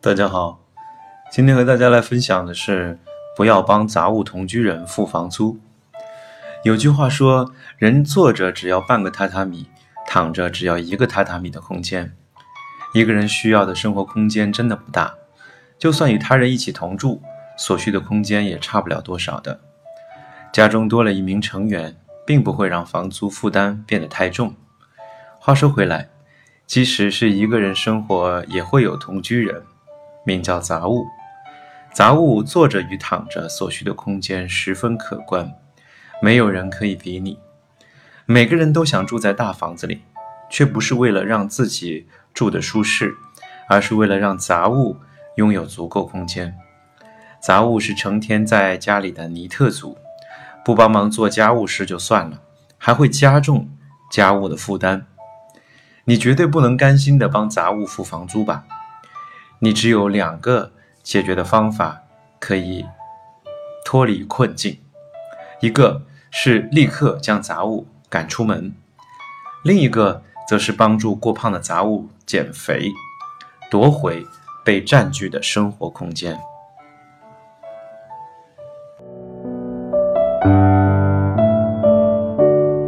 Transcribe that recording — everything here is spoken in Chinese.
大家好，今天和大家来分享的是不要帮杂物同居人付房租。有句话说，人坐着只要半个榻榻米，躺着只要一个榻榻米的空间。一个人需要的生活空间真的不大，就算与他人一起同住，所需的空间也差不了多少的。家中多了一名成员，并不会让房租负担变得太重。话说回来，即使是一个人生活，也会有同居人。名叫杂物，杂物坐着与躺着所需的空间十分可观，没有人可以比拟。每个人都想住在大房子里，却不是为了让自己住得舒适，而是为了让杂物拥有足够空间。杂物是成天在家里的尼特族，不帮忙做家务事就算了，还会加重家务的负担。你绝对不能甘心的帮杂物付房租吧？你只有两个解决的方法可以脱离困境，一个是立刻将杂物赶出门，另一个则是帮助过胖的杂物减肥，夺回被占据的生活空间。